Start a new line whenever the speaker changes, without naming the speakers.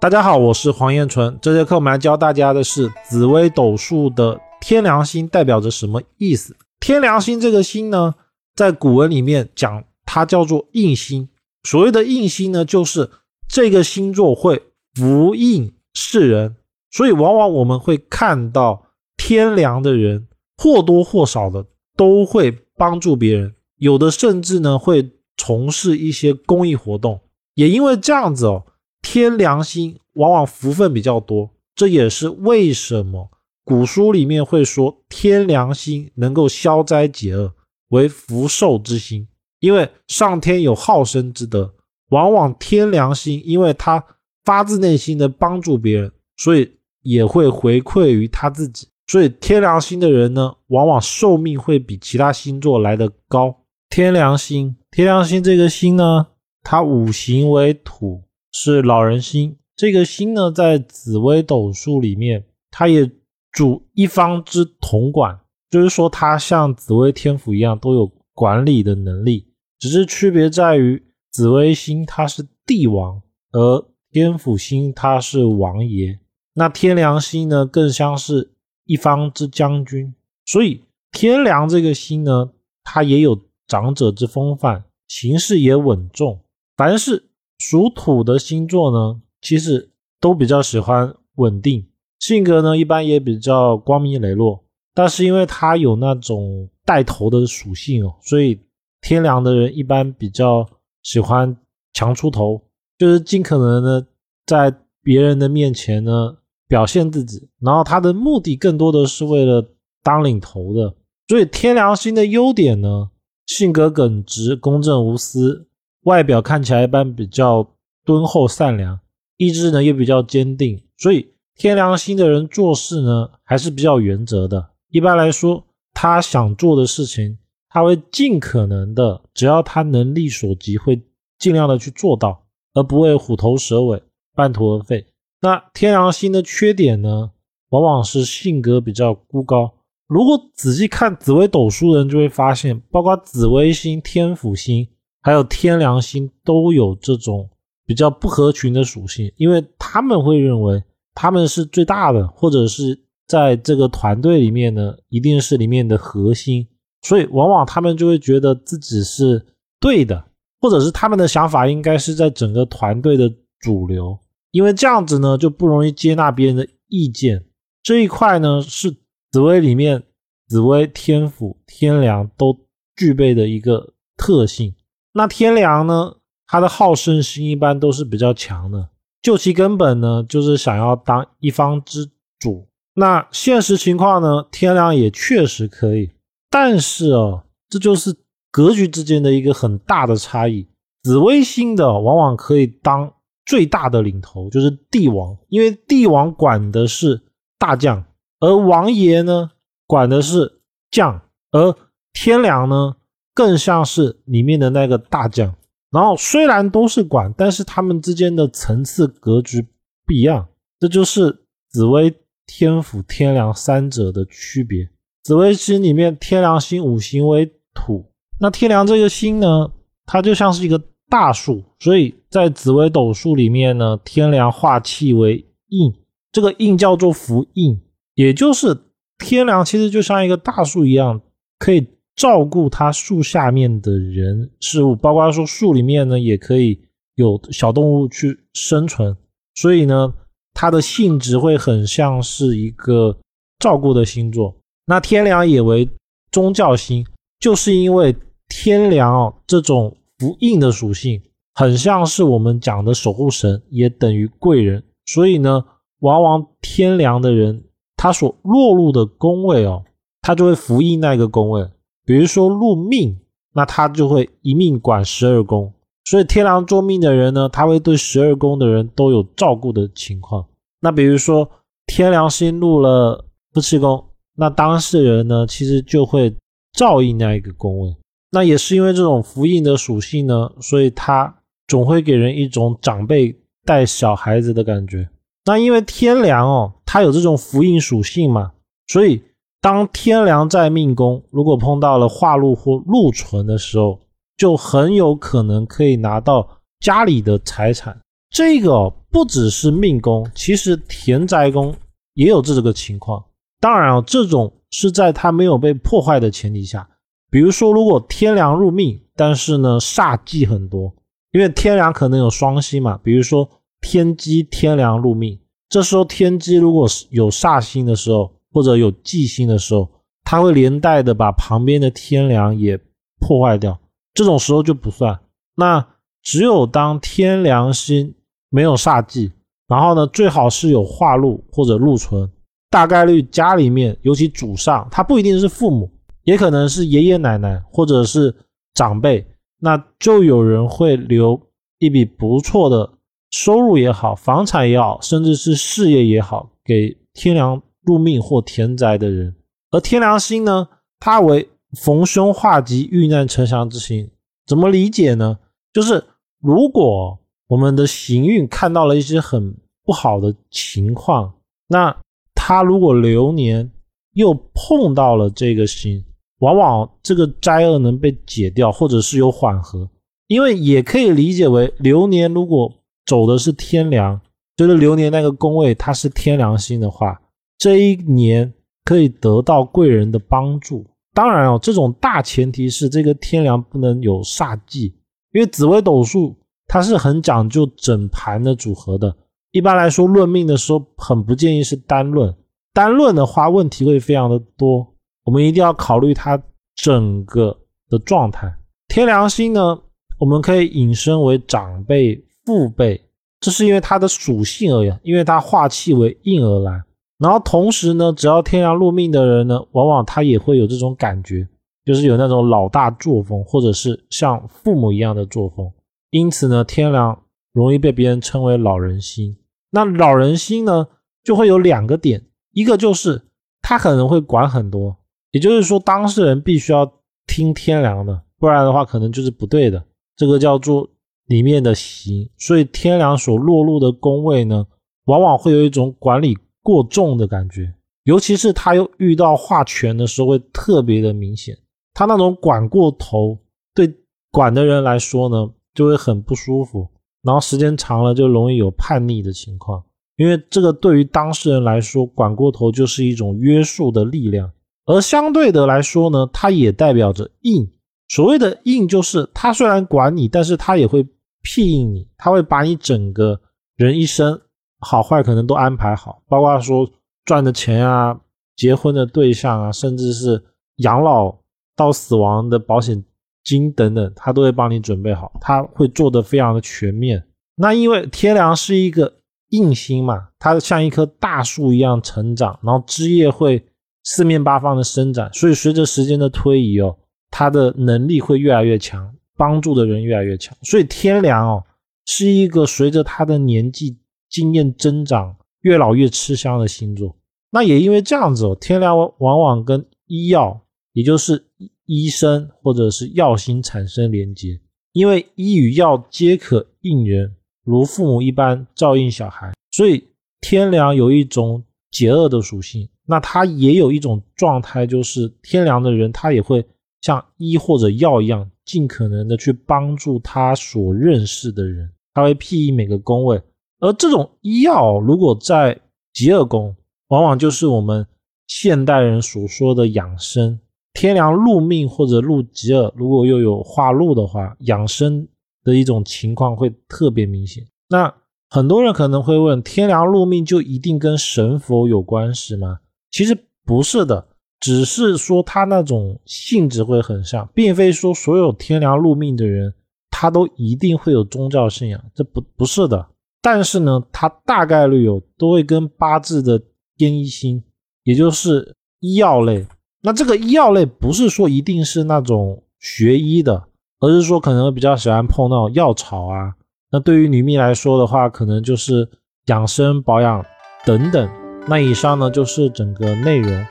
大家好，我是黄彦纯。这节课我们来教大家的是紫微斗数的天梁星代表着什么意思。天梁星这个星呢，在古文里面讲它叫做印星。所谓的印星呢，就是这个星座会福印世人，所以往往我们会看到天梁的人或多或少的都会帮助别人，有的甚至呢会从事一些公益活动。也因为这样子哦。天梁星往往福分比较多，这也是为什么古书里面会说天梁星能够消灾解厄，为福寿之星。因为上天有好生之德，往往天梁星因为他发自内心的帮助别人，所以也会回馈于他自己。所以天梁星的人呢，往往寿命会比其他星座来得高。天梁星，天梁星这个星呢，它五行为土。是老人星，这个星呢，在紫微斗数里面，它也主一方之统管，就是说它像紫微天府一样都有管理的能力，只是区别在于紫微星它是帝王，而天府星它是王爷。那天梁星呢，更像是一方之将军，所以天梁这个星呢，它也有长者之风范，行事也稳重，凡是。属土的星座呢，其实都比较喜欢稳定，性格呢一般也比较光明磊落。但是因为他有那种带头的属性哦，所以天梁的人一般比较喜欢强出头，就是尽可能的在别人的面前呢表现自己。然后他的目的更多的是为了当领头的。所以天梁星的优点呢，性格耿直、公正无私。外表看起来一般比较敦厚善良，意志呢也比较坚定，所以天良心的人做事呢还是比较原则的。一般来说，他想做的事情，他会尽可能的，只要他能力所及，会尽量的去做到，而不会虎头蛇尾、半途而废。那天良心的缺点呢，往往是性格比较孤高。如果仔细看紫微斗数的人就会发现，包括紫微星、天府星。还有天梁星都有这种比较不合群的属性，因为他们会认为他们是最大的，或者是在这个团队里面呢，一定是里面的核心，所以往往他们就会觉得自己是对的，或者是他们的想法应该是在整个团队的主流，因为这样子呢就不容易接纳别人的意见。这一块呢是紫薇里面紫薇、天府、天梁都具备的一个特性。那天梁呢？他的好胜心一般都是比较强的，就其根本呢，就是想要当一方之主。那现实情况呢，天梁也确实可以，但是哦，这就是格局之间的一个很大的差异。紫微星的往往可以当最大的领头，就是帝王，因为帝王管的是大将，而王爷呢管的是将，而天梁呢？更像是里面的那个大将，然后虽然都是管，但是他们之间的层次格局不一样，这就是紫微、天府、天梁三者的区别。紫微星里面，天梁星五行为土，那天梁这个星呢，它就像是一个大树，所以在紫微斗数里面呢，天梁化气为印，这个印叫做福印，也就是天梁其实就像一个大树一样，可以。照顾它树下面的人事物，包括说树里面呢，也可以有小动物去生存，所以呢，它的性质会很像是一个照顾的星座。那天梁也为宗教星，就是因为天梁这种福印的属性，很像是我们讲的守护神，也等于贵人，所以呢，往往天梁的人他所落入的宫位哦，他就会福印那个宫位。比如说入命，那他就会一命管十二宫，所以天狼做命的人呢，他会对十二宫的人都有照顾的情况。那比如说天梁星入了夫妻宫，那当事人呢，其实就会照应那一个宫位。那也是因为这种福印的属性呢，所以他总会给人一种长辈带小孩子的感觉。那因为天梁哦，它有这种福印属性嘛，所以。当天梁在命宫，如果碰到了化禄或禄存的时候，就很有可能可以拿到家里的财产。这个不只是命宫，其实田宅宫也有这个情况。当然啊，这种是在它没有被破坏的前提下。比如说，如果天梁入命，但是呢煞忌很多，因为天梁可能有双星嘛。比如说天机天梁入命，这时候天机如果是有煞星的时候，或者有忌星的时候，它会连带的把旁边的天梁也破坏掉，这种时候就不算。那只有当天梁星没有煞忌，然后呢，最好是有化禄或者禄存，大概率家里面尤其祖上，他不一定是父母，也可能是爷爷奶奶或者是长辈，那就有人会留一笔不错的收入也好，房产也好，甚至是事业也好，给天梁入命或田宅的人。而天梁星呢，它为逢凶化吉、遇难成祥之星，怎么理解呢？就是如果我们的行运看到了一些很不好的情况，那他如果流年又碰到了这个星，往往这个灾厄能被解掉，或者是有缓和。因为也可以理解为流年如果走的是天梁，就是流年那个宫位它是天梁星的话，这一年可以得到贵人的帮助。当然哦，这种大前提是这个天梁不能有煞忌，因为紫微斗数。它是很讲究整盘的组合的。一般来说，论命的时候很不建议是单论，单论的话问题会非常的多。我们一定要考虑它整个的状态。天梁星呢，我们可以引申为长辈、父辈，这是因为它的属性而言，因为它化气为印而来。然后同时呢，只要天梁入命的人呢，往往他也会有这种感觉，就是有那种老大作风，或者是像父母一样的作风。因此呢，天梁容易被别人称为老人星。那老人星呢，就会有两个点，一个就是他可能会管很多，也就是说当事人必须要听天梁的，不然的话可能就是不对的。这个叫做里面的行。所以天梁所落入的宫位呢，往往会有一种管理过重的感觉，尤其是他又遇到化权的时候，会特别的明显。他那种管过头，对管的人来说呢。就会很不舒服，然后时间长了就容易有叛逆的情况，因为这个对于当事人来说，管过头就是一种约束的力量，而相对的来说呢，它也代表着硬。所谓的硬，就是他虽然管你，但是他也会庇应你，他会把你整个人一生好坏可能都安排好，包括说赚的钱啊、结婚的对象啊，甚至是养老到死亡的保险。金等等，他都会帮你准备好，他会做的非常的全面。那因为天梁是一个硬星嘛，它像一棵大树一样成长，然后枝叶会四面八方的伸展，所以随着时间的推移哦，它的能力会越来越强，帮助的人越来越强。所以天梁哦，是一个随着他的年纪经验增长，越老越吃香的星座。那也因为这样子哦，天梁往往跟医药，也就是。医生或者是药星产生连接，因为医与药皆可应人，如父母一般照应小孩，所以天梁有一种解厄的属性。那他也有一种状态，就是天梁的人，他也会像医或者药一样，尽可能的去帮助他所认识的人，他会庇应每个宫位。而这种医药如果在极恶宫，往往就是我们现代人所说的养生。天梁入命或者入吉尔，如果又有化禄的话，养生的一种情况会特别明显。那很多人可能会问：天梁入命就一定跟神佛有关系吗？其实不是的，只是说他那种性质会很像，并非说所有天梁入命的人他都一定会有宗教信仰，这不不是的。但是呢，他大概率有都会跟八字的天一星，也就是医药类。那这个医药类不是说一定是那种学医的，而是说可能比较喜欢碰那种药草啊。那对于女命来说的话，可能就是养生保养等等。那以上呢就是整个内容。